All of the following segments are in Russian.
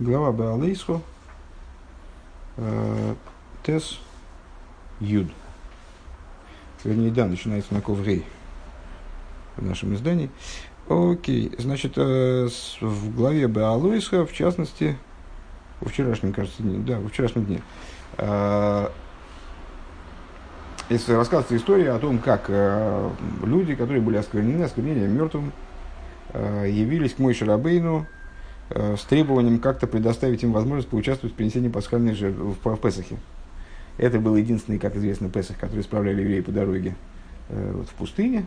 Глава Баалейсхо, э, Тес. Юд. Вернее, да, начинается на Коврей в нашем издании. Окей, значит, э, в главе Баалойсха, в частности, во вчерашнем, кажется, дне, да, во вчерашнем дне, э, если рассказывается история о том, как люди, которые были осквернены, осквернением мертвым, явились к Мойше Рабейну Э, с требованием как-то предоставить им возможность поучаствовать в принесении пасхальной жертвы в, в Песахе. Это был единственный, как известно, Песах, который справляли евреи по дороге э, вот, в пустыне.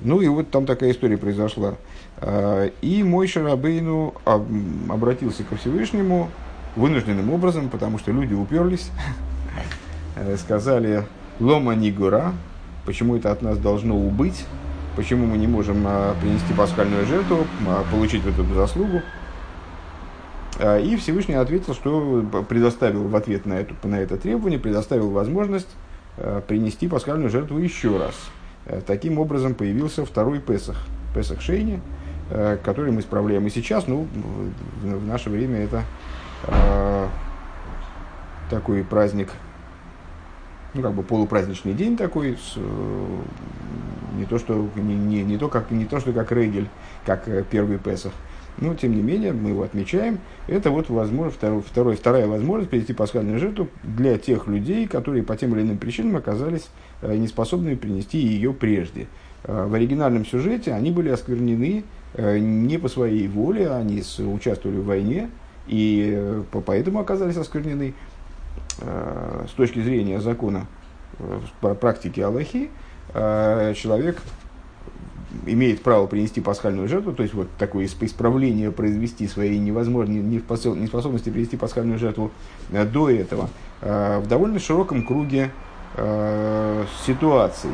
Ну и вот там такая история произошла. Э, и мой Шарабейну обратился ко Всевышнему вынужденным образом, потому что люди уперлись, э, сказали «Лома Нигура», почему это от нас должно убыть, почему мы не можем э, принести пасхальную жертву, получить вот эту заслугу. А, и Всевышний ответил, что предоставил в ответ на, эту, на это требование, предоставил возможность а, принести пасхальную жертву еще раз. А, таким образом появился второй Песах, Песах Шейни, который мы справляем и сейчас. Ну, в наше время это такой праздник, ну, как бы полупраздничный день такой, с, не то, что, не, не, не, то, как, не то, что как Регель, как э, первый Песах, но, тем не менее, мы его отмечаем. Это вот возможно, второй, второй, вторая возможность принести пасхальную жертву для тех людей, которые по тем или иным причинам оказались э, неспособными принести ее прежде. Э, в оригинальном сюжете они были осквернены э, не по своей воле, они участвовали в войне, и поэтому оказались осквернены с точки зрения закона практики Аллахи, человек имеет право принести пасхальную жертву, то есть вот такое исправление произвести своей невозможной неспособности принести пасхальную жертву э, до этого э, в довольно широком круге э, ситуаций.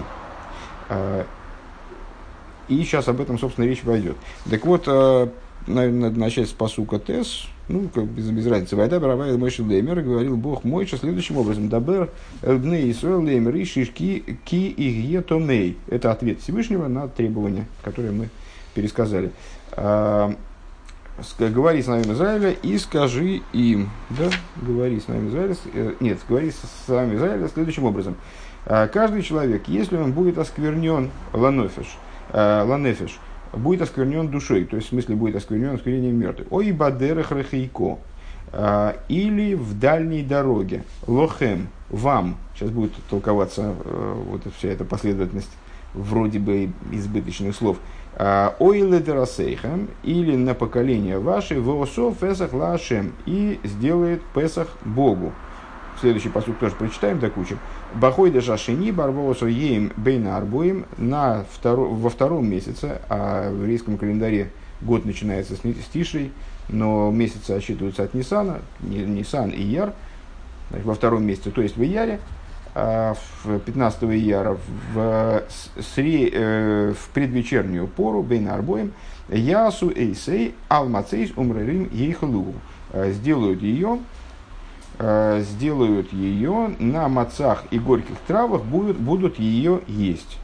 И сейчас об этом, собственно, речь пойдет. Так вот, наверное, начать с посука ט׳, ну, как без, без разницы. וידבר ה׳ אל משה לאמר, говорил Бог Мойша следующим образом. דבר אל בני ישראל לאמר איש איש כי יהיה טמא. Это ответ Всевышнего на требования, которые мы пересказали. А, говори с нами Израиля и скажи им. Да, говори с нами Израиля. Э, нет, говори с нами Израиля следующим образом. А, каждый человек, если он будет осквернен לנפש, а, ланефиш, будет осквернен душой, то есть в смысле будет осквернен осквернением мертвых. Ой, бадерах рахейко. А, или в дальней дороге. Лохем, вам. Сейчас будет толковаться э, вот вся эта последовательность вроде бы избыточных слов. А, Ой, ледерасейхам, или на поколение ваше, воосо фесах лашем, и сделает Песах Богу. Следующий посуд тоже прочитаем до кучи. Бахой де шашини барбоусу ейм бейна арбоим на второ, во втором месяце, а в еврейском календаре год начинается с, с Тишей, но месяцы отсчитываются от Нисана, Нисан и Яр, значит, во втором месяце, то есть в Яре, а в 15 Ияра в, сре, э, в предвечернюю пору бейна арбоим ясу эйсей алмацейс умрерим ейхлу э, сделают ее Э, сделают ее на мацах и горьких травах, будут, будут ее есть.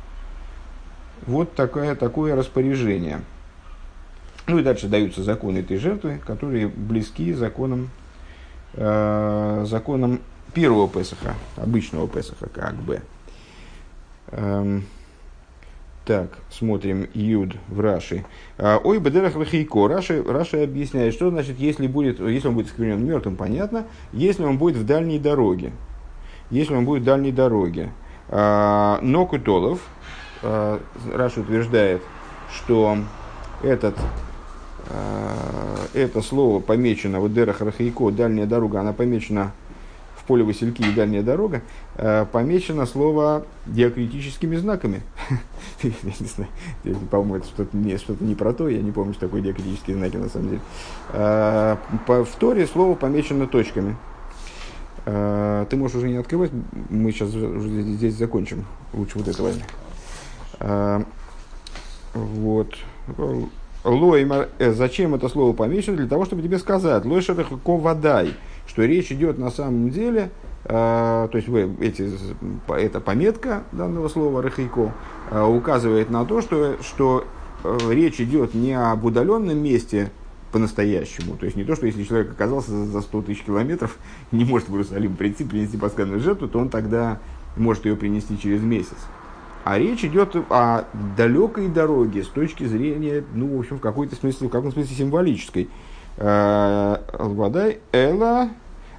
Вот такое, такое распоряжение. Ну и дальше даются законы этой жертвы, которые близки законам, э, законам первого Песаха, обычного Песаха, как бы. Эм, так, смотрим Юд в Раши. А, ой, Бедерах Лахейко. Раши, Раши объясняет, что значит, если, будет, если он будет сквернен мертвым, понятно. Если он будет в дальней дороге. Если он будет в дальней дороге. А, но Кутолов, а, Раши утверждает, что этот, это слово помечено, вот Дерах Рахейко, дальняя дорога, она помечена в поле Васильки и дальняя дорога, э, помечено слово диакритическими знаками. я не знаю, по-моему, это что-то не, что не про то, я не помню, что такое диакритические знаки на самом деле. Э, в Торе слово помечено точками. Э, ты можешь уже не открывать, мы сейчас здесь закончим. Лучше вот это возьми. Вот. Лоймар, зачем это слово помечено? Для того, чтобы тебе сказать, лойшерах водай что речь идет на самом деле, э, то есть вы, эти, эта пометка данного слова рахейко э, указывает на то, что, что э, речь идет не об удаленном месте по-настоящему. То есть не то, что если человек оказался за 100 тысяч километров, не может в Иерусалим прийти, принести пасхальную жертву, то он тогда может ее принести через месяц. А речь идет о далекой дороге с точки зрения, ну, в общем, в какой-то смысле, в каком смысле символической. Э, Водай Эла,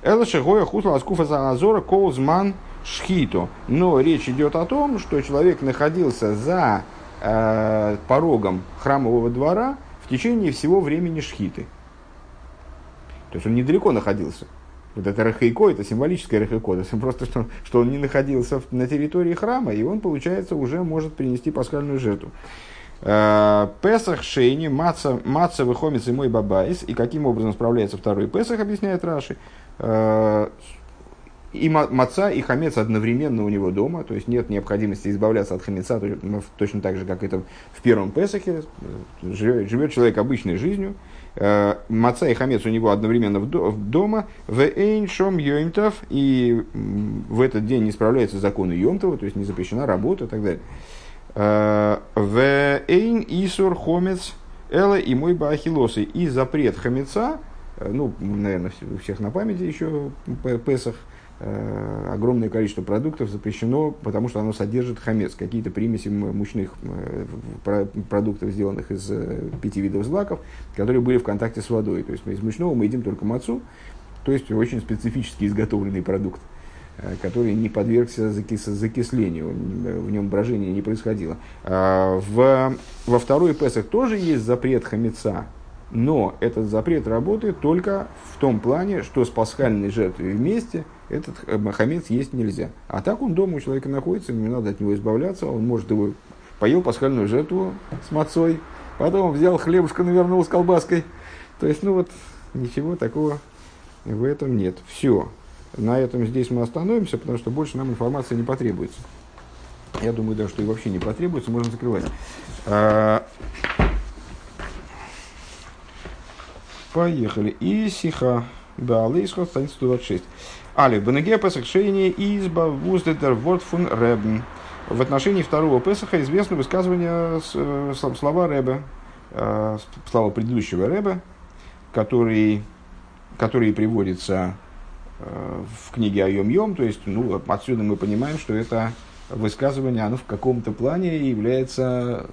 Эла Шегоя Хусла Аскуфа Заазора Коузман Шхито. Но речь идет о том, что человек находился за э, порогом храмового двора в течение всего времени Шхиты. То есть он недалеко находился. Вот это рахайко, это символическое рахайко, это просто что, что он не находился на территории храма, и он, получается, уже может принести пасхальную жертву. Э, Песах Шейни, Маца, Маца Выхомец и мой Бабайс. И каким образом справляется второй Песах, объясняет Раши. Э, и маца, и хамец одновременно у него дома, то есть нет необходимости избавляться от хамеца, точно так же, как это в первом Песахе. Живет, живет человек обычной жизнью, Э, маца и хамец у него одновременно в дома, в эйн шом йомтов, и в этот день не справляется законы йомтова, то есть не запрещена работа и так далее. Э, в эйн исур хомец эла и мой бахилосы. И запрет хамеца, э, ну, наверное, у всех на памяти еще Песах – Э, огромное количество продуктов запрещено, потому что оно содержит хамец, какие-то примеси мучных э, продуктов, сделанных из э, пяти видов злаков, которые были в контакте с водой. То есть из мучного мы едим только мацу, то есть очень специфически изготовленный продукт, который не подвергся закис, закислению, в нем брожение не происходило. А в, во второй Песах тоже есть запрет хамеца, но этот запрет работает только в том плане, что с пасхальной жертвой вместе – этот хамец есть нельзя. А так он дома у человека находится, не надо от него избавляться, он может его поел пасхальную жертву с мацой, потом взял хлебушка, навернул с колбаской. То есть, ну вот, ничего такого в этом нет. Все. На этом здесь мы остановимся, потому что больше нам информации не потребуется. Я думаю, да, что и вообще не потребуется, можно закрывать. А, поехали. И сиха. Да, исход, страница 126. Али, Бенеге Песах Шейни изба вуздетер ворд фун Ребен. В отношении второго Песаха известно высказывание э, слова Ребе, э, слова предыдущего Ребе, который, который приводится э, в книге Айом Йом, то есть ну, отсюда мы понимаем, что это высказывание, оно в каком-то плане является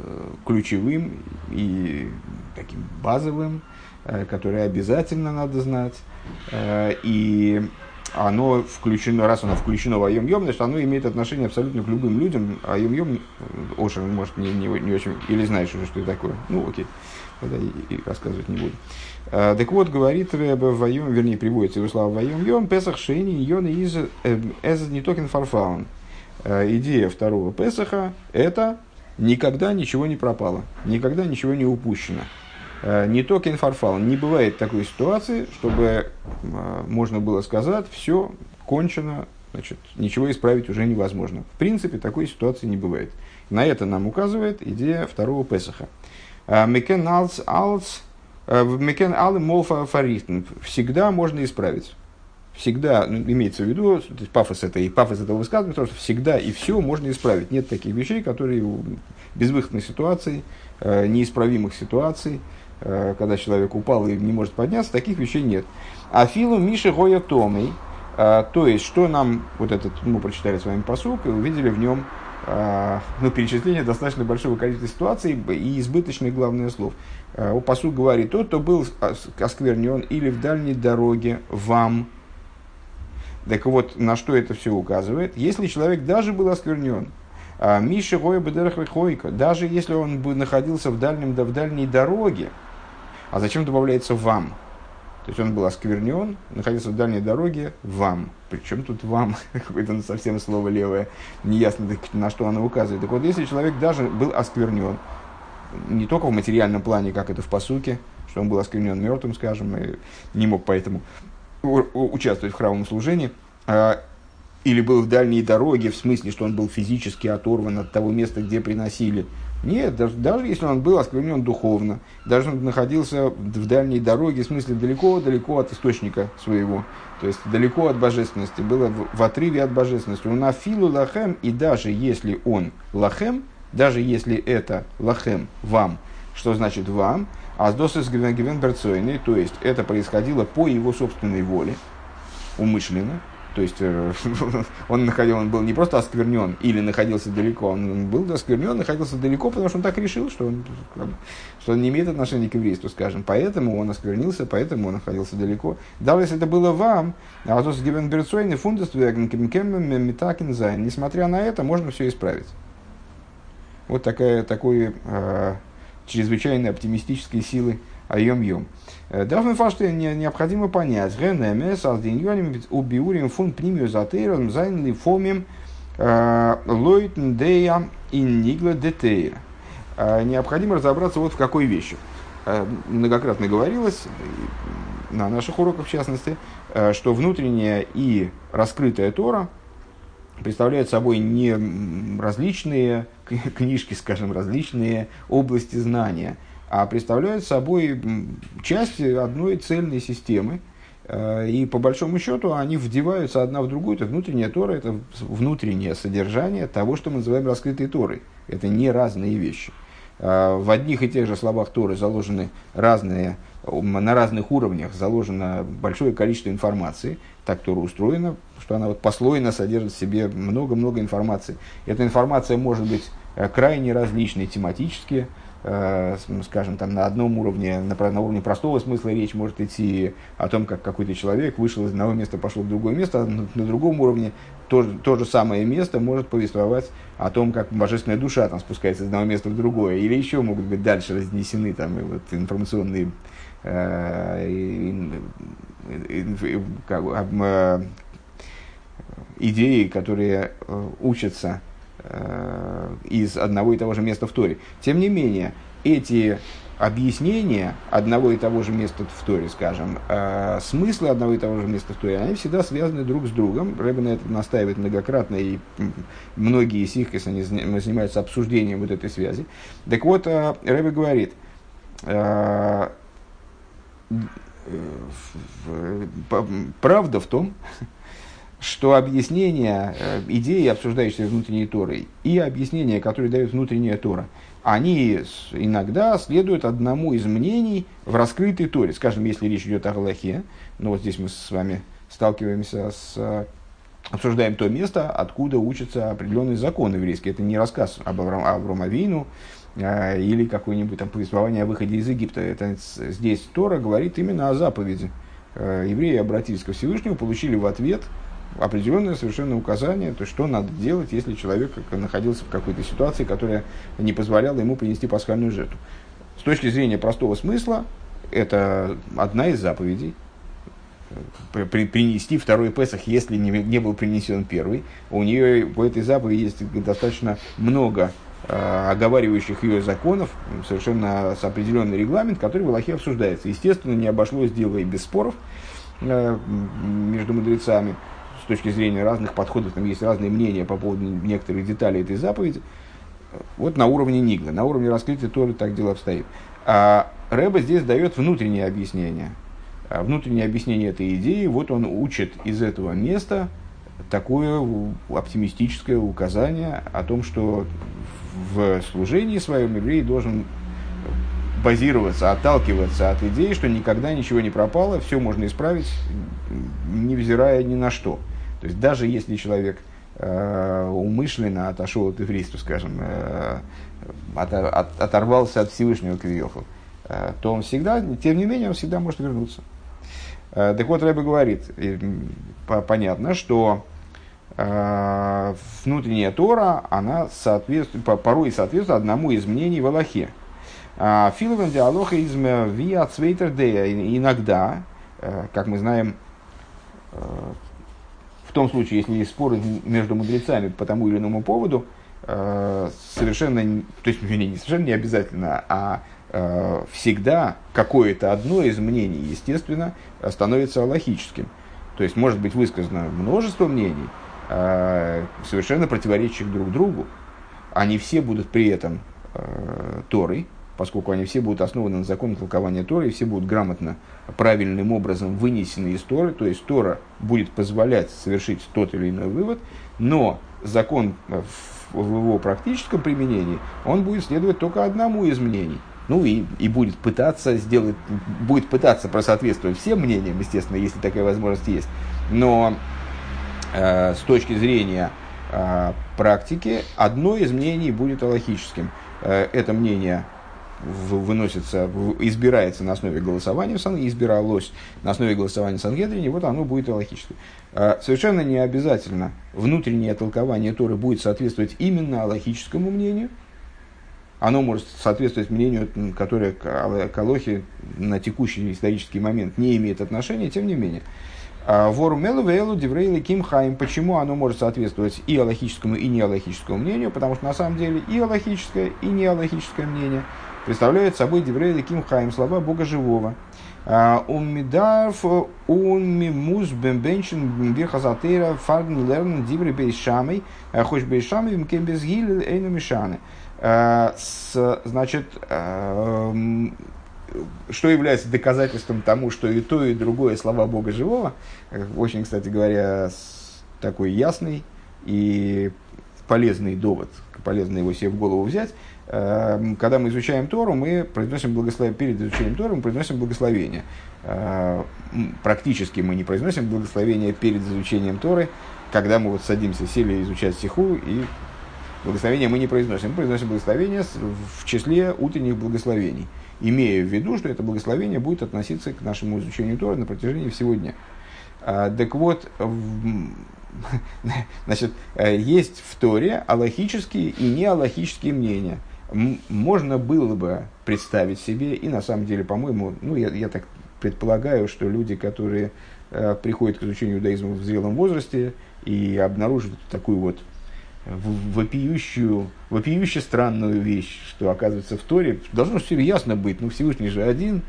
ключевым и таким базовым, которое обязательно надо знать. И оно включено, раз оно включено в Айом Йом, значит, оно имеет отношение абсолютно к любым людям. Айом Йом, Оша, может, не, не, не очень, или знаешь уже, что это такое. Ну, окей, тогда и, и рассказывать не буду. Так вот, говорит Рэбе в Айом, вернее, приводится его слова в Айом Йом, Песах Шейни, ענינו איז ניטאָ קיין פאַרפאַלן. Идея второго Песаха – это никогда ничего не пропало, никогда ничего не упущено. Э, ניטאָ קיין פאַרפאַלן. Не бывает такой ситуации, чтобы э, можно было сказать, все, кончено, значит, ничего исправить уже невозможно. В принципе, такой ситуации не бывает. На это нам указывает идея второго Песаха. Э, Мекен алц алц, мекен алы молфа фарихтен. Всегда можно исправить. Всегда, ну, имеется в виду, то пафос, это, и пафос этого высказывания, потому что всегда и все можно исправить. Нет таких вещей, которые безвыходных ситуаций, неисправимых ситуаций, когда человек упал и не может подняться, таких вещей нет. А филу Миши Гоя Томей, э, то есть, что нам, вот этот, мы прочитали с вами посук и увидели в нем э, ну, перечисление достаточно большого количества ситуаций и избыточных главных слов. У посук говорит, тот, кто был осквернен или в дальней дороге вам, так вот, на что это все указывает? Если человек даже был осквернен, Миша Гоя Бедерах даже если он бы находился в, дальнем, в дальней дороге, а зачем добавляется вам? То есть он был осквернен, находился в дальней дороге вам. Причем тут вам? Какое-то совсем слово левое. Неясно, на что оно указывает. Так вот, если человек даже был осквернен, не только в материальном плане, как это в посуке, что он был осквернен мертвым, скажем, и не мог поэтому участвовать в храмовом служении, а, или был в дальней дороге, в смысле, что он был физически оторван от того места, где приносили нет, даже, даже если он был осквернен духовно, даже он находился в дальней дороге, в смысле далеко-далеко от источника своего, то есть далеко от божественности, было в, в отрыве от божественности. Он афилу лахем, и даже если он лахем, даже если это лахем вам, Что значит вам? Аздосис гвенберцойный, то есть это происходило по его собственной воле, умышленно, то есть э, он, находил, он был не просто осквернен или находился далеко, он был осквернен, находился далеко, потому что он так решил, что он, что он не имеет отношения к еврейству, скажем. Поэтому он осквернился, поэтому он находился далеко. Даже если это было вам, а то с Гевенберцойный фундест несмотря на это, можно все исправить. Вот такая, такой э, чрезвычайно оптимистической силы айом-йом. Давно фашты необходимо понять, генемес алдиньоним убиурим фун примию затейром зайнли фомим э, дея иннигла детейра. Э, необходимо разобраться вот в какой вещи. Э, многократно говорилось, на наших уроках в частности, что внутренняя и раскрытая Тора представляют собой не различные книжки, скажем, различные области знания – а представляют собой часть одной цельной системы. Э, и по большому счету они вдеваются одна в другую. Это внутренняя Тора, это внутреннее содержание того, что мы называем раскрытой Торой. Это не разные вещи. Э, в одних и тех же словах Торы заложены разные, на разных уровнях заложено большое количество информации. Так Тора устроена, что она вот послойно содержит в себе много-много информации. Эта информация может быть э, крайне различной тематически, скажем, там на одном уровне, на, на уровне простого смысла речь может идти о том, как какой-то человек вышел из одного места, пошел в другое место, а на, на другом уровне то, то же самое место может повествовать о том, как божественная душа там спускается из одного места в другое, или еще могут быть дальше разнесены там вот, информационные э, как, э, идеи, которые э, учатся Э, из одного и того же места в Торе. Тем не менее, эти объяснения одного и того же места в Торе, скажем, э, смыслы одного и того же места в Торе, они всегда связаны друг с другом. Рэбе на настаивает многократно, и многие сихкис, они занимаются обсуждением вот этой связи. Так вот, э, Рэбе говорит, э, э, правда в том, что объяснение э, идеи, обсуждающиеся внутренней Торой, и объяснения, которые дает внутренняя Тора, они иногда следуют одному из мнений в раскрытой Торе. Скажем, если речь идет о Галахе, ну вот здесь мы с вами сталкиваемся с э, обсуждаем то место, откуда учатся определенные законы еврейские. Это не рассказ об Авраамовину э, или какое-нибудь там повествование о выходе из Египта. Это здесь Тора говорит именно о заповеди. Евреи обратились ко Всевышнему, получили в ответ определенное совершенно указание, то что надо делать, если человек находился в какой-то ситуации, которая не позволяла ему принести пасхальную жертву. С точки зрения простого смысла, это одна из заповедей, при, принести второй Песах, если не, не был принесен первый. У нее по этой заповеди есть достаточно много э, оговаривающих ее законов, совершенно с определенный регламент, который в Аллахе обсуждается. Естественно, не обошлось дело и без споров э, между мудрецами с точки зрения разных подходов, там есть разные мнения по поводу некоторых деталей этой заповеди. Вот на уровне Нигла, на уровне раскрытия тоже так дело обстоит. А Рэба здесь дает внутреннее объяснение. А внутреннее объяснение этой идеи, вот он учит из этого места такое оптимистическое указание о том, что в служении своем еврей должен базироваться, отталкиваться от идеи, что никогда ничего не пропало, все можно исправить, невзирая ни на что. То есть даже если человек э, умышленно отошел от еврейства, скажем, э, от, от, оторвался от Всевышнего Квиоху, э, то он всегда, тем не менее, он всегда может вернуться. Так вот, Рэбе говорит, понятно, что внутренняя Тора, она соответствует, порой соответствует одному из мнений в Аллахе. А, Филовен диалога из Виа Цвейтердея иногда, как мы знаем, в том случае, если есть споры между мудрецами по тому или иному поводу, э, совершенно, то есть не совершенно не обязательно, а э, всегда какое-то одно из мнений, естественно, становится логическим. То есть может быть высказано множество мнений, э, совершенно противоречащих друг другу. Они все будут при этом Торой, поскольку они все будут основаны на законе толкования Торы, и все будут грамотно, правильным образом вынесены из Торы, то есть Тора будет позволять совершить тот или иной вывод, но закон в его практическом применении, он будет следовать только одному из мнений. ну и, и будет пытаться сделать, будет пытаться просоответствовать всем мнениям, естественно, если такая возможность есть. Но э, с точки зрения э, практики, одно из мнений будет аллахическим. Э, это мнение выносится, избирается на основе голосования Сан, избиралось на основе голосования в Сангедрине, вот оно будет аллахическим. Э, совершенно не обязательно внутреннее толкование Торы будет соответствовать именно аллахическому мнению – оно может соответствовать мнению, которое к Алохе на текущий исторический момент не имеет отношения, тем не менее. А Вору Мелу Вейлу Деврейли Ким Хайм. Почему оно может соответствовать и аллахическому, и неаллахическому мнению? Потому что на самом деле и аллахическое, и неаллахическое мнение представляют собой Деврейли Ким Хайм, слова Бога Живого. А, Умидарф умимус бембенчен бирхазатера фарн лерн диври бейшамой, а хоч бейшамой мкем безгиль эйну мишаны. Э, с, значит, э, что является доказательством тому, что и то, и другое слова Бога живого, очень, кстати говоря, такой ясный и полезный довод, полезно его себе в голову взять. Э, когда мы изучаем Тору, мы произносим благословение, перед изучением Торы мы произносим благословение. Практически мы не произносим благословение перед изучением Торы, когда мы вот садимся, сели изучать стиху и благословения мы не произносим. Мы произносим благословение в числе утренних благословений, имея в виду, что это благословение будет относиться к нашему изучению Тора на протяжении всего дня. А, так вот, значит, э, есть в Торе аллахические и неаллахические мнения. Можно было бы представить себе, и на самом деле, по-моему, ну, я, я так предполагаю, что люди, которые э, приходят к изучению иудаизма в зрелом возрасте и обнаруживают такую вот вопиющую, вопиюще странную вещь, что оказывается в Торе, должно все ясно быть, ну Всевышний же один,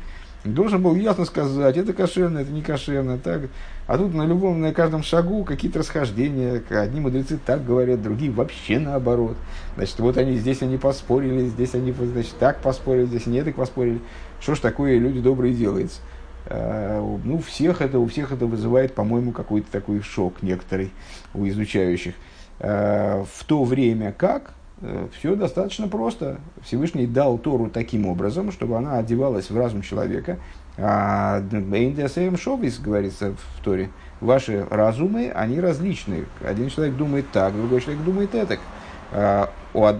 должен был ясно сказать, это кошерно, это не кошерно, так. А тут на любом, на каждом шагу какие-то расхождения, одни мудрецы так говорят, другие вообще наоборот. Значит, вот они здесь они поспорили, здесь они значит, так поспорили, здесь не так поспорили. Что ж такое люди добрые делается? А, ну, всех это, у всех это вызывает, по-моему, какой-то такой шок некоторый у изучающих. Э, в то время как все достаточно просто. Всевышний дал Тору таким образом, чтобы она одевалась в разум человека. А Эйндиасеем Шовис, говорится в Торе, ваши разумы, они различны. Один человек думает так, другой человек думает это. А,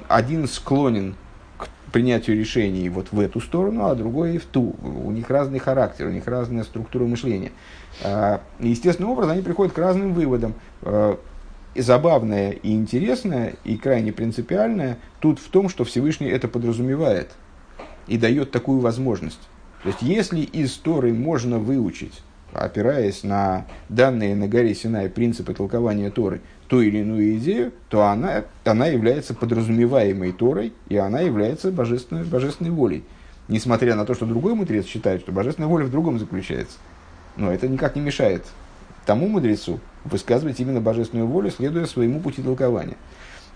один склонен к принятию решений вот в эту сторону, а другой в ту. У них разный характер, у них разная структура мышления. А, естественным образом они приходят к разным выводам и забавное и интересное, и крайне принципиальное тут в том, что Всевышний это подразумевает и дает такую возможность. То есть, если из можно выучить, опираясь на данные на горе Синай принципы толкования Торы, ту или иную идею, то она, она является подразумеваемой Торой, и она является божественной, божественной волей. Несмотря на то, что другой мудрец считает, что божественная воля в другом заключается. Но это никак не мешает тому мудрецу высказывать именно божественную волю, следуя своему пути толкования.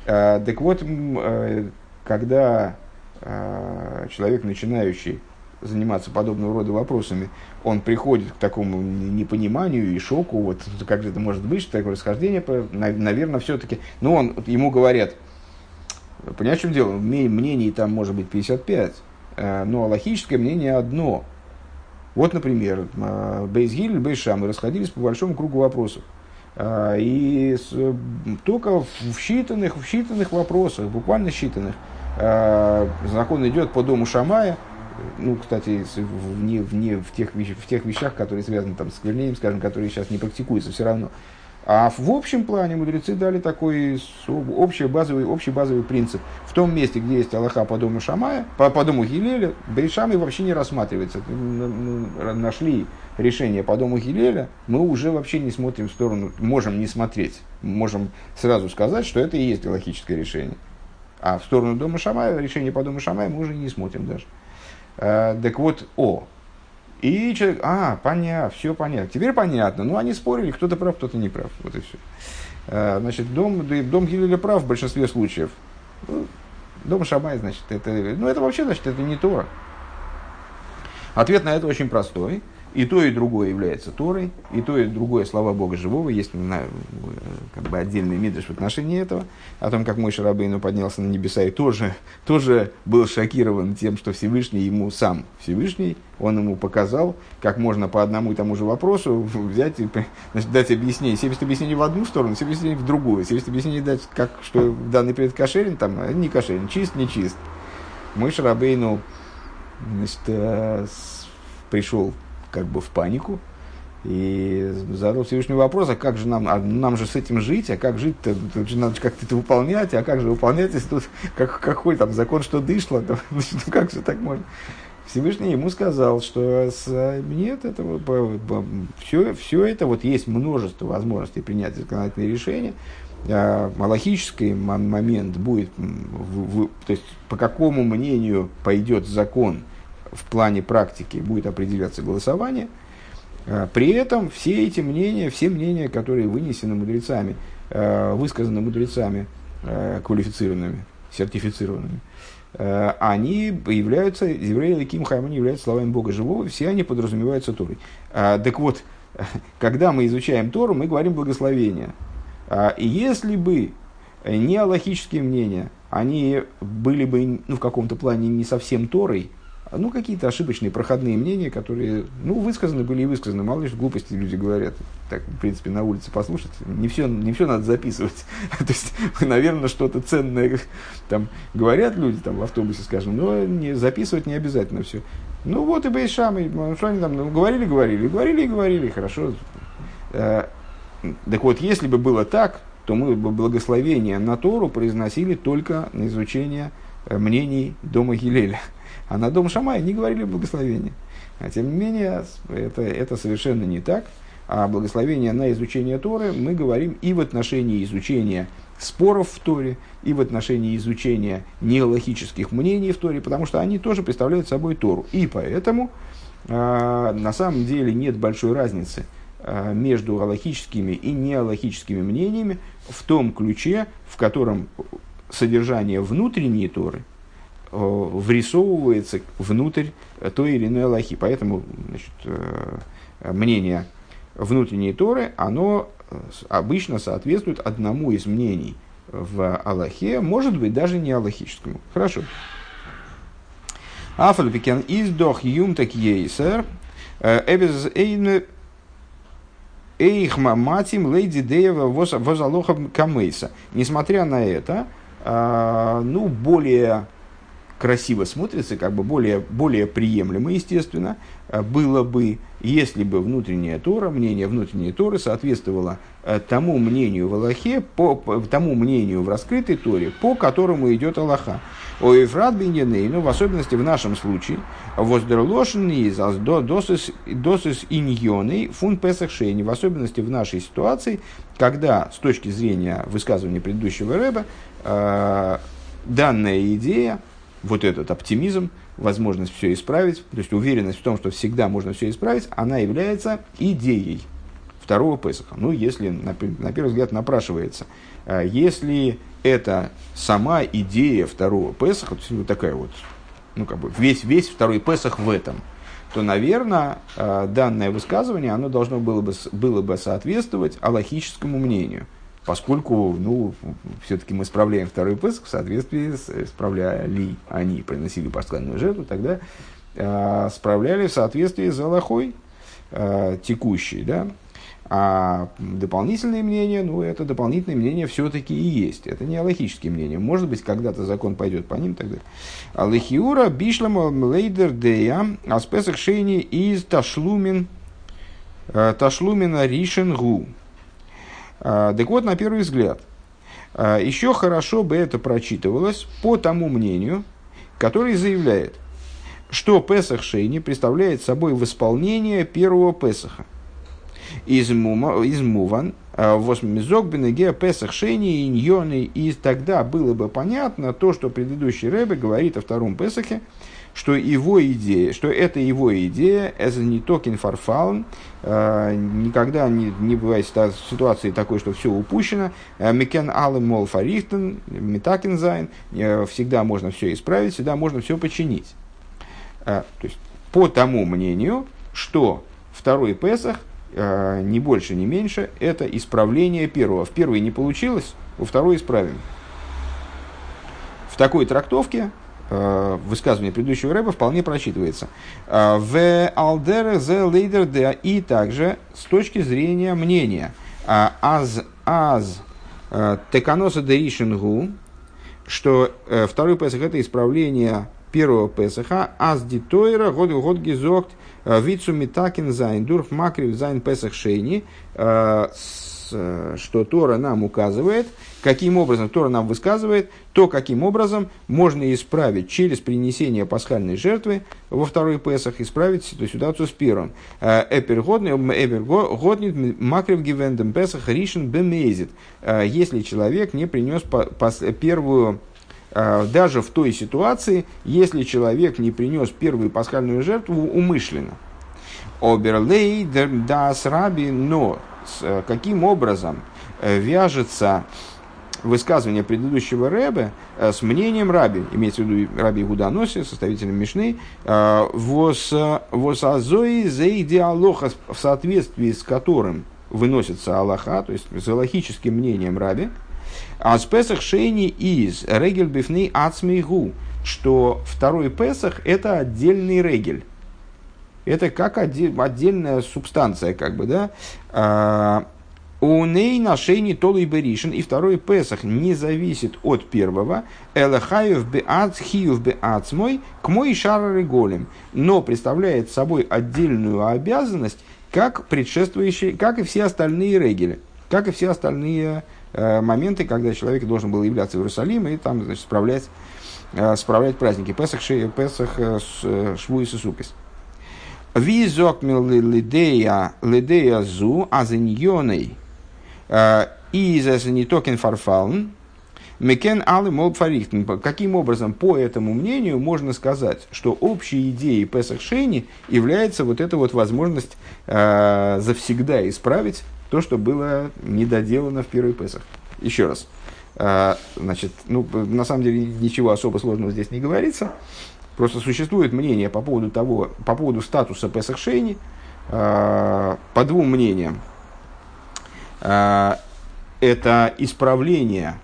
А, так вот, э, когда а, человек, начинающий заниматься подобного рода вопросами, он приходит к такому непониманию и шоку, вот как же это может быть, что такое расхождение, наверное, все-таки, ну, он, ему говорят, понимаешь, в чем дело, мнений там может быть 55, э, но логическое мнение одно. Вот, например, э, Бейзгиль и Бейшам расходились по большому кругу вопросов. А, и только в считанных, в считанных вопросах, буквально считанных, а, закон идет по дому Шамая, ну, кстати, в, не, в, тех, в тех вещах, которые связаны там, с сквернением, скажем, которые сейчас не практикуются, все равно. А в общем плане мудрецы дали такой общий базовый, общий базовый принцип. В том месте, где есть Аллаха по дому Шамая, по, по дому Гилеля, Берешамы вообще не рассматривается. Нашли решение по дому Гилеля, мы уже вообще не смотрим в сторону, можем не смотреть. Можем сразу сказать, что это и есть логическое решение. А в сторону дома Шамая, решение по дому Шамая мы уже не смотрим даже. А, так вот, о, и человек, а, понятно, все понятно. Теперь понятно. Ну, они спорили, кто-то прав, кто-то не прав. Вот и все. А, значит, дом, дом Гилеля прав в большинстве случаев. Ну, дом Шамай, значит, это, ну, это вообще, значит, это не Тора. Ответ на это очень простой. И то, и другое является Торой, и то, и другое слова Бога живого. Есть на, как бы отдельный мидриш в отношении этого, о том, как мой Шарабейну поднялся на небеса и тоже, тоже был шокирован тем, что Всевышний ему сам Всевышний, он ему показал, как можно по одному и тому же вопросу взять и значит, дать объяснение. 70 объяснений в одну сторону, 70 объяснений в другую. 70 объяснений дать, как, что данный предмет кошерен, там, а не кошерен, чист, не чист. Мой Шарабейну значит, э, пришел как бы в панику и задал Всевышний вопрос, а как же нам, а нам же с этим жить, а как жить-то, тут же надо как-то это выполнять, а как же выполнять, если тут как, какой там закон, что дышло, то, значит, ну как же так можно? Всевышний ему сказал, что нет, это, все, все это, вот есть множество возможностей принять законодательные решения, а, малахический момент будет, в, в, то есть по какому мнению пойдет закон – в плане практики будет определяться голосование. А, при этом все эти мнения, все мнения, которые вынесены мудрецами, а, высказаны мудрецами а, квалифицированными, сертифицированными, они являются, евреи Ким Хайм, они являются словами Бога Живого, все они подразумеваются Торой. Так вот, когда мы изучаем Тору, мы говорим благословение. И если бы не аллахические мнения, они были бы ну, в каком-то плане не совсем Торой, ну, какие-то ошибочные проходные мнения, которые, ну, высказаны были и высказаны. Мало ли, что глупости люди говорят. Так, в принципе, на улице послушать. Не все, не все надо записывать. То есть, наверное, что-то ценное там говорят люди там, в автобусе, скажем, но не, записывать не обязательно все. Ну, вот и Бейшам, ну, что они там ну, говорили, говорили, говорили и говорили, хорошо. Э, так вот, если бы было так, то мы бы благословение на Тору произносили только на изучение э, мнений дома Гилеля. А на дом Шамая не говорили благословения. А тем не менее, это, это совершенно не так. А благословение на изучение Торы мы говорим и в отношении изучения споров в Торе, и в отношении изучения неологических мнений в Торе, потому что они тоже представляют собой Тору. И поэтому э, на самом деле нет большой разницы э, между аллахическими и неаллахическими мнениями в том ключе, в котором содержание внутренней Торы – врисовывается внутрь той или иной Аллахи. Поэтому значит, э, мнение внутренней Торы, оно э, обычно соответствует одному из мнений в Аллахе, может быть, даже не аллахическому. Хорошо. אף על פי כן איז דאָך יומתק יותר, אויב עס איז אויך מתאים לדעה וואָס הלכה כמותה. Несмотря на это, ну, более красиво смотрится, как бы более, более приемлемо, естественно, э, было бы, если бы внутренняя Тора, мнение внутренней Торы соответствовало э, тому мнению в Аллахе, по, по тому мнению в раскрытой Торе, по которому идет Аллаха. О Ефрат ну, в особенности в нашем случае, воздерлошен из досыс иньоны фун песах в особенности в нашей ситуации, когда с точки зрения высказывания предыдущего рэба, э, данная идея, вот этот оптимизм, возможность все исправить, то есть уверенность в том, что всегда можно все исправить, она является идеей второго Песаха. Ну, если, на, на первый взгляд, напрашивается. А если это сама идея второго Песаха, то есть вот такая вот, ну, как бы весь, весь второй Песах в этом, то, наверное, а, данное высказывание, оно должно было бы, было бы соответствовать аллахическому мнению – поскольку, ну, все-таки мы справляем второй Песах в соответствии с, справляли они, приносили пасхальную жертву, тогда э, справляли в соответствии с Аллахой э, текущей, да, а дополнительные мнения, ну, это дополнительные мнения все-таки и есть. Это не аллахические мнения. Может быть, когда-то закон пойдет по ним тогда. Аллахиура бишлам лейдер дея аспесах шейни из ташлумин э, ташлумина ришен гу. А, так вот, на первый взгляд, а, еще хорошо бы это прочитывалось по тому мнению, который заявляет, что Песах Шейни представляет собой восполнение первого Песаха. Из, мума, из Муван, а, Песах Шейни и Ньоны, и тогда было бы понятно то, что предыдущий Рэбе говорит о втором Песахе, что его идея, что это его идея, это ניטאָ קיין פאַרפאַלן, никогда не, не бывает ситуации такой, что все упущено. Э, מען קען אַלעמאָל פאַרריכטן, מתקן זיין, э, всегда можно все исправить, всегда можно все починить. То есть, по тому мнению, что второй Песах, не больше, не меньше, это исправление первого. В первый не получилось, во второй исправим. В такой трактовке высказывание предыдущего рэба вполне просчитывается. Э, в алдер зе лейдер де и также с точки зрения мнения. Аз аз теканоса де что второй Песах это исправление первого Песаха, аз дитойра год год гизокт вицу митакин зайн дурх макрив зайн Песах шейни, что Тора нам указывает, каким образом Тора нам высказывает, то, каким образом можно исправить через принесение пасхальной жертвы во второй Песах, исправить эту ситуацию с первым. Эпер годнит макрив гивендем Песах ришен бемезит. Если человек не принес первую даже в той ситуации, если человек не принес первую пасхальную жертву умышленно. Оберлей дас раби, но э, каким образом э, вяжется высказывание предыдущего Рэбе э, с мнением Раби, имеется в виду Раби Гуданоси, составителем Мишны, вос азои зейди алоха, в соответствии с которым выносится Аллаха, то есть с галахическим мнением Раби, а с Песах Шейни из Регель Бифны Ацмейгу, что второй Песах это отдельный регель. Это как отдельная субстанция, как бы, да. А, у ней на шейни толы беришин, и второй Песах не зависит от первого. Элахаев беац, хиев беац мой, к мой шара голем. Но представляет собой отдельную обязанность, как предшествующие, как и все остальные регели, как и все остальные Э, моменты, когда человек должен был являться в Иерусалим и там значит, справлять, э, справлять праздники Песах, Ши, Песах э, Шву и Сусукис. Визокмил лидея лидея зу азеньоней и за не токен фарфалн Мекен алы мол Каким образом, по этому мнению, можно сказать, что общей идеей Песах Шейни является вот эта вот возможность э, завсегда исправить то, что было недоделано в первый Песах. Еще раз. А, значит, ну, на самом деле ничего особо сложного здесь не говорится. Просто существует мнение по поводу того, по поводу статуса Песах Шейни, а, по двум мнениям. А, это исправление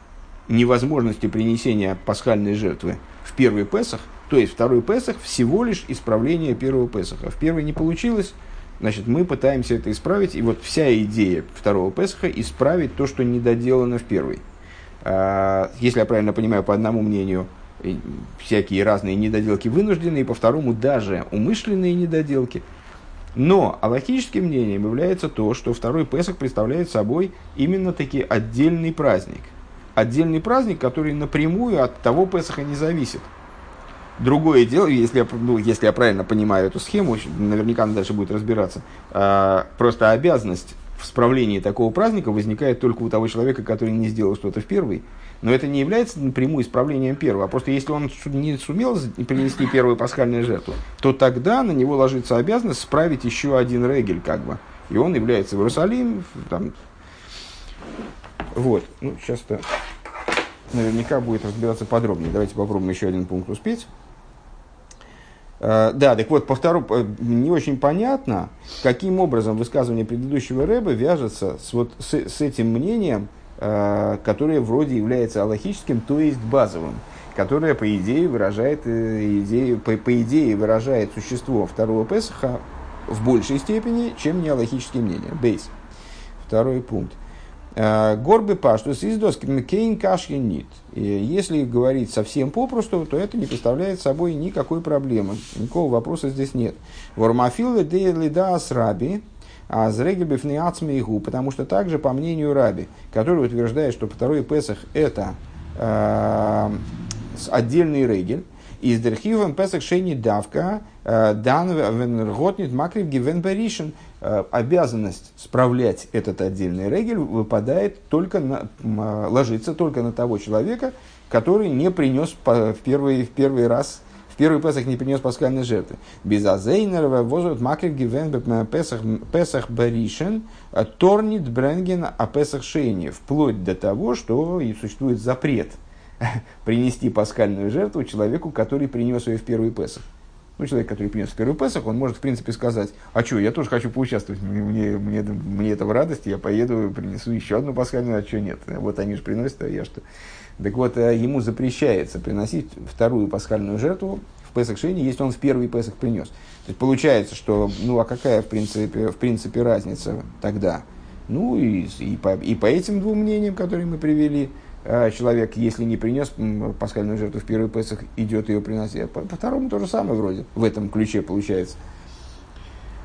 невозможности принесения пасхальной жертвы в первый Песах, то есть второй Песах всего лишь исправление первого Песаха. В первый не получилось, Значит, мы пытаемся это исправить, и вот вся идея второго Песха – исправить то, что не доделано в первый. А, если я правильно понимаю, по одному мнению, всякие разные недоделки вынуждены, и по второму даже умышленные недоделки. Но аллахическим мнением является то, что второй Песах представляет собой именно таки отдельный праздник. Отдельный праздник, который напрямую от того Песаха не зависит. Другое дело, если я, ну, если я правильно понимаю эту схему, наверняка она дальше будет разбираться, э, просто обязанность в справлении такого праздника возникает только у того человека, который не сделал что-то в первый. Но это не является напрямую исправлением первого. А просто если он не сумел принести первую пасхальную жертву, то тогда на него ложится обязанность справить еще один регель, как бы. И он является в Иерусалим. Там... Вот. Ну, сейчас-то наверняка будет разбираться подробнее. Давайте попробуем еще один пункт успеть. Э, да, так вот, по второму, не очень понятно, каким образом высказывание предыдущего Рэба вяжется с, вот, с, с этим мнением, э, которое вроде является аллахическим, то есть базовым, которое, по идее, выражает, э, идею, по, по идее, выражает существо второго Песаха в большей степени, чем не аллахические мнения. Бейс. Второй пункт. Э, горбы паштус из доски кейн кашьянит. Если говорить совсем попросту, то это не представляет собой никакой проблемы. Никакого вопроса здесь нет. Вормафилы де лида раби, а игу, потому что также по мнению раби, который утверждает, что второй Песах это э, отдельный регель, из дерхивом Песах шейни давка, э, дан венерготнит макрив гивен беришен, Э, обязанность справлять этот отдельный регель выпадает только на, ложится только на того человека, который не принес в первый, в первый раз, в первый Песах не принес пасхальной жертвы. Без азейнерова возут макрив гивен Песах, Песах баришен э, торнит бренген а Песах шейни, вплоть до того, что и существует запрет принести пасхальную жертву человеку, который принес ее в первый Песах. Ну, человек, который принес в первый Песах, он может, в принципе, сказать, а что, я тоже хочу поучаствовать, мне, мне, мне, это в радости, я поеду, принесу еще одну пасхальную, а что нет? Вот они же приносят, а я что? Так вот, э, ему запрещается приносить вторую пасхальную жертву в Песах Шейни, если он в первый Песах принес. То есть получается, что, ну а какая в принципе, в принципе разница тогда? Ну и, и, по, и по этим двум мнениям, которые мы привели, э, человек, если не принес пасхальную жертву в первый Песах, идет ее приносить. По, по второму то же самое вроде, в этом ключе получается.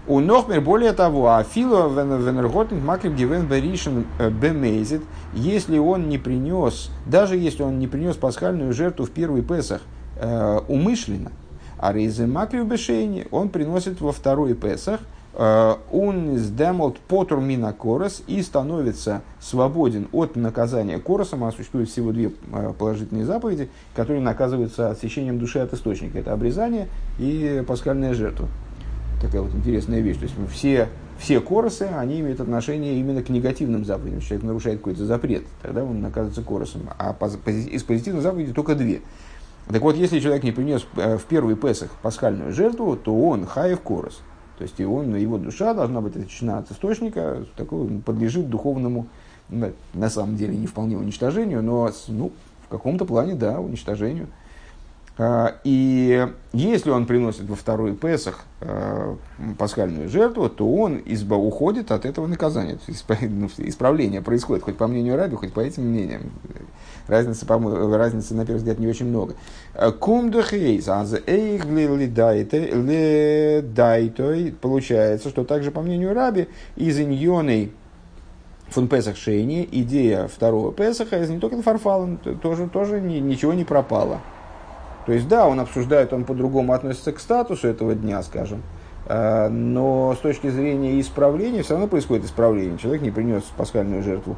У Нохмер, более того, а Фило Венерготинг Макрib Гивен Беришин э, Бемейзит, если он не принес, даже если он не принес пасхальную жертву в первый Песах э, умышленно, а Рейзе Макрив Бешейни он приносит во второй Песах, э, он из демолт потур мина корос и становится свободен от наказания коросом, а существует всего две э, положительные заповеди, которые наказываются отсечением души от источника. Это обрезание и пасхальная жертва такая вот интересная вещь. То есть все, все коросы, они имеют отношение именно к негативным заповедям. Человек нарушает какой-то запрет, тогда он наказывается коросом. А из позитивных заповедей только две. Так вот, если человек не принес э, в первый Песах пасхальную жертву, то он хаев корос. То есть он, его душа должна быть отличена от источника, такой, подлежит духовному, на самом деле не вполне уничтожению, но ну, в каком-то плане, да, уничтожению. А, и если он приносит во второй Песах а, пасхальную жертву, то он изба уходит от этого наказания. Ну, исправление происходит, хоть по мнению Раби, хоть по этим мнениям. Разницы, по разницы на первый взгляд, не очень много. Дайтой, получается, что также по мнению Раби, из иньоной фун Песах Шейни, идея второго Песаха, из не только фарфала, тоже, тоже ничего не пропало. То есть, да, он обсуждает, он по-другому относится к статусу этого дня, скажем, э, но с точки зрения исправления все равно происходит исправление. Человек не принес пасхальную жертву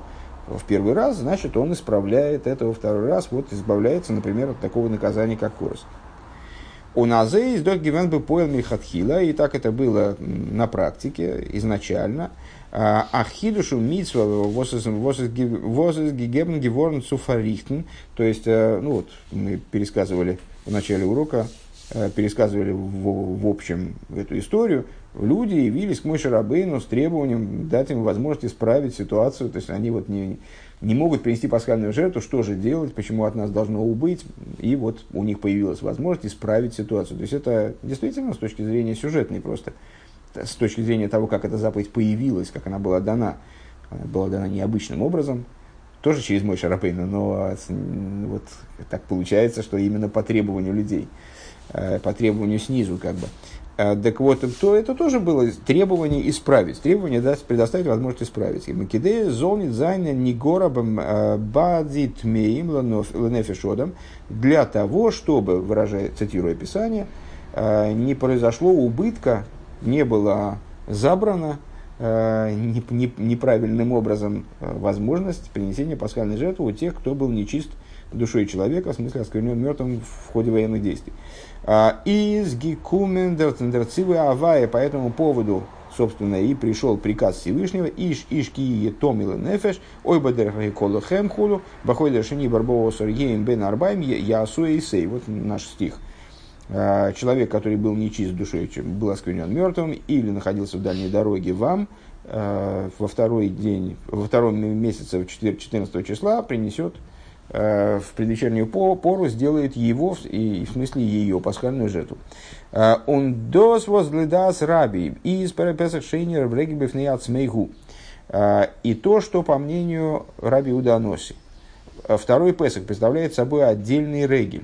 в первый раз, значит, он исправляет это во второй раз, вот избавляется, например, от такого наказания, как корос. У Назе из Гивен бы поел Михатхила, и так это было на практике изначально. А, Ахидушу митсва возес гигебн геворн цуфарихтен. То есть, э, ну вот, мы пересказывали в начале урока э, пересказывали в, в общем эту историю, люди явились к Мойше Рабейну с требованием дать им возможность исправить ситуацию. То есть они вот не, не могут принести пасхальную жертву, что же делать, почему от нас должно убыть. И вот у них появилась возможность исправить ситуацию. То есть это действительно с точки зрения сюжетной просто, с точки зрения того, как эта заповедь появилась, как она была дана. Она была дана необычным образом, тоже через мой Шарапейна, но вот так получается, что именно по требованию людей, э, по требованию снизу как бы. Э, так вот, то это тоже было требование исправить, требование даст, предоставить возможность исправить. И Макидея золнит зайна негорабом э, бадит меим ленефишодом для того, чтобы, выражая, цитируя Писание, не произошло убытка, не было забрано Э, неправильным образом э, возможность принесения пасхальной жертвы у тех, кто был нечист душой человека, в смысле осквернен мертвым в ходе военных действий. А, из гикумен дерцивы авая по этому поводу, собственно, и пришел приказ Всевышнего, иш ишки томила нефеш, ой бадер колу хэм хулу, бахой дершини барбово соргеем бен арбайм ясу и сей. Вот наш стих. А, человек, который был нечист душой, был осквернен мертвым, или находился в дальней дороге вам, а, во второй день, во втором месяце, 14 числа, принесет а, в предвечернюю пору, сделает его, и, в смысле ее, пасхальную жертву. Он дос возгледас раби, из песах шейнер в регибев смейгу. И то, что, по мнению раби Уданоси, второй песах представляет собой отдельный регель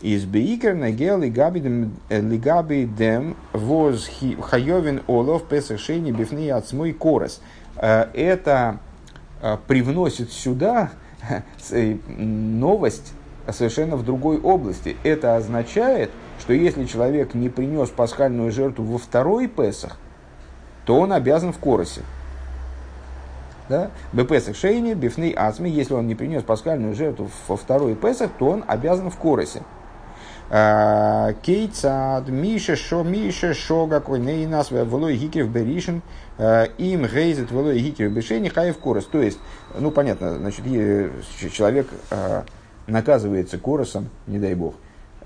из Бейкер Нагел Лигаби Дем Воз Хайовин Олов Песашени Бифни Ацмой Корос. Э, это э, привносит сюда э, новость совершенно в другой области. Это означает, что если человек не принес пасхальную жертву во второй Песах, то он обязан в Коросе. Да? Бепесах Шейни, Бифней Ацми, если он не принес пасхальную жертву во второй Песах, то он обязан в Коросе. Э, Кейцад, Миша, Шо, Миша, Шо, какой нас, Волой Гикер Беришин, э, им гейзет Волой Гикер Бешени, Хаев Корос. То есть, ну понятно, значит, человек э, наказывается коросом, не дай бог,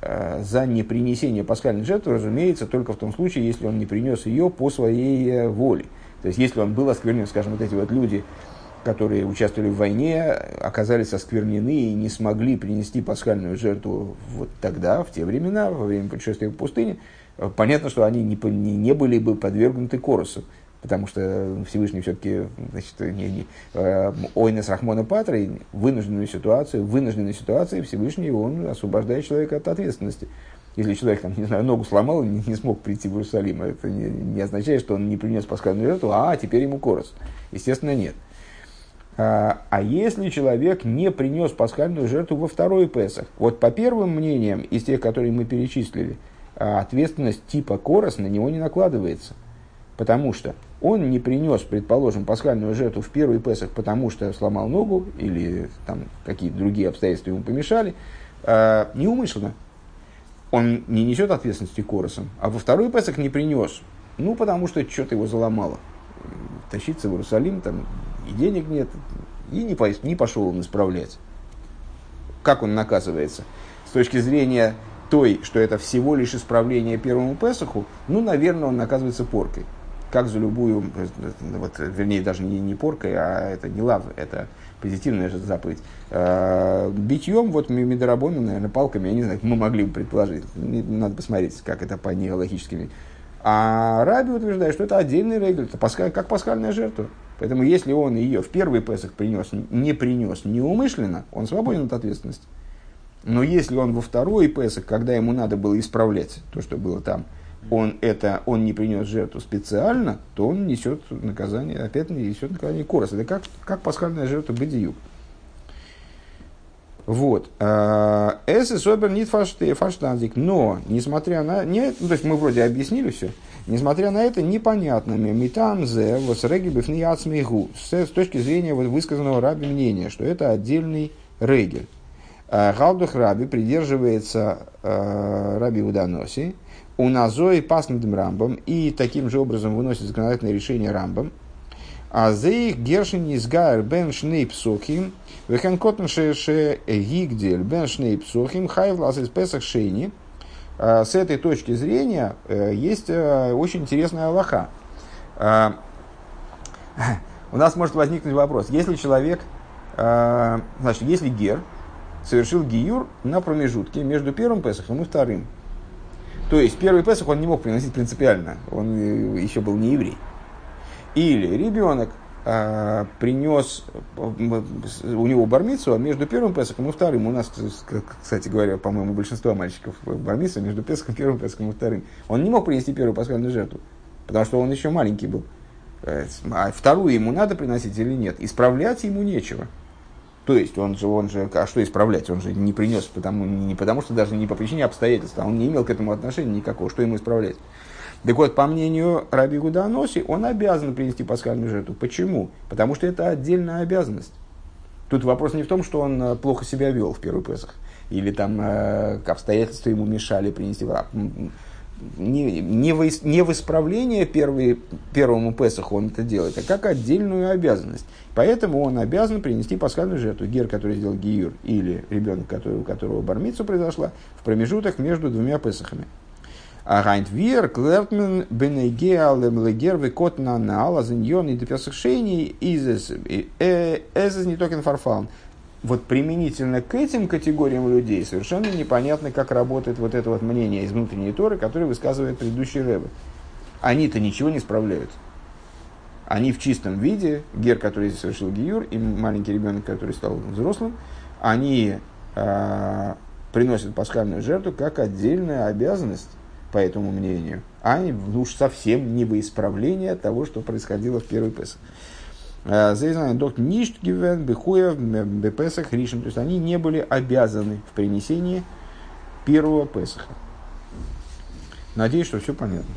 э, за непринесение пасхальной жертвы, разумеется, только в том случае, если он не принес ее по своей э, воле. То есть, если он был осквернен, скажем, вот эти вот люди, которые участвовали в войне, оказались осквернены и не смогли принести пасхальную жертву вот тогда, в те времена, во время путешествия в пустыне, понятно, что они не, не, не были бы подвергнуты коросу потому что Всевышний все-таки, значит, не, не, э, Ойнес Рахмона Патра, вынужденную ситуацию, вынужденной ситуации Всевышний, он освобождает человека от ответственности. Если человек, там, не знаю, ногу сломал и не, не смог прийти в Иерусалим, это не, не означает, что он не принес пасхальную жертву, а теперь ему корос. Естественно, нет. А если человек не принес пасхальную жертву во второй Песах, вот по первым мнениям из тех, которые мы перечислили, а, ответственность типа корос на него не накладывается. Потому что он не принес, предположим, пасхальную жертву в первый Песах, потому что сломал ногу или там какие-то другие обстоятельства ему помешали, э, неумышленно. Он не несет ответственности коросом. А во второй Песах не принес, ну, потому что что-то его заломало. Тащиться в Иерусалим, там и денег нет, и не, по, не пошел он исправлять. Как он наказывается? С точки зрения той, что это всего лишь исправление первому Песаху, ну, наверное, он наказывается поркой как за любую, вот, вернее, даже не, не поркой, а это не лав, это позитивная же заповедь. Э, битьем, вот медорабону, наверное, палками, я не знаю, мы могли бы предположить. Надо посмотреть, как это по неологическим. А Раби утверждает, что это отдельный регель, это паска, как пасхальная жертва. Поэтому, если он ее в первый Песах принес, не принес неумышленно, он свободен от ответственности. Но если он во второй Песах, когда ему надо было исправлять то, что было там, он, это, он не принес жертву специально, то он несет наказание, опять несет наказание корос. Это как, как пасхальная жертва бедию. Вот. А, Эсэ собер нит фаштандик. Но, несмотря на... Не, ну, то есть мы вроде объяснили все. Несмотря на это, непонятно. Митам зе восрегибев ниацмигу. С точки зрения вот высказанного раби мнения, что это отдельный регель. А, Галдух раби придерживается э, раби Уданоси, у назой паснутым рамбом, и таким же образом выносит законодательное решение рамбом. А за их гершин из гайр бен шнейп сохим, вехен котн ше гигдель бен шнейп сохим, хайвлас из песах шейни. А с этой точки зрения э, есть э, очень интересная Аллаха. А, у нас может возникнуть вопрос, если человек, э, значит, если гер совершил гиюр на промежутке между первым Песахом и вторым, то есть первый Песах он не мог приносить принципиально, он еще был не еврей. Или ребенок а, принес у него бармицу, а между первым Песахом и вторым, у нас, кстати говоря, по-моему, большинство мальчиков бармица между Песахом, первым Песахом и вторым, он не мог принести первую пасхальную жертву, потому что он еще маленький был. Э, а вторую ему надо приносить или нет? Исправлять ему нечего. То есть он же, он же, а что исправлять? Он же не принес, потому, не потому что даже не по причине обстоятельств, а он не имел к этому отношения никакого, что ему исправлять. Так вот, по мнению Раби Гуданоси, он обязан принести пасхальную жертву. Почему? Потому что это отдельная обязанность. Тут вопрос не в том, что он э, плохо себя вел в первый Песах, или там э, обстоятельства ему мешали принести не, не, в, не в исправление первый, первому Песаху он это делает, а как отдельную обязанность. Поэтому он обязан принести пасхальную жертву. Гер, который сделал гиюр, или ребенок, который, у которого бармицу произошла, в промежуток между двумя Песахами. А гайнт вир клертмен бенегеалем легер векот на наала зиньон и депесахшени изес эзес не токен фарфалн вот применительно к этим категориям людей совершенно непонятно, как работает вот это вот мнение из внутренней Торы, которое высказывает предыдущий Рэбе. Они-то ничего не справляют. Они в чистом виде, гер, который совершил гиюр, и маленький ребенок, который стал взрослым, они э, приносят пасхальную жертву как отдельная обязанность, по этому мнению, а ну уж совсем не во исправление того, что происходило в первый Песах. Зейзнайн док ништ гивен бехуев бепесах ришем. То есть они не были обязаны в принесении первого Песаха. Надеюсь, что все понятно.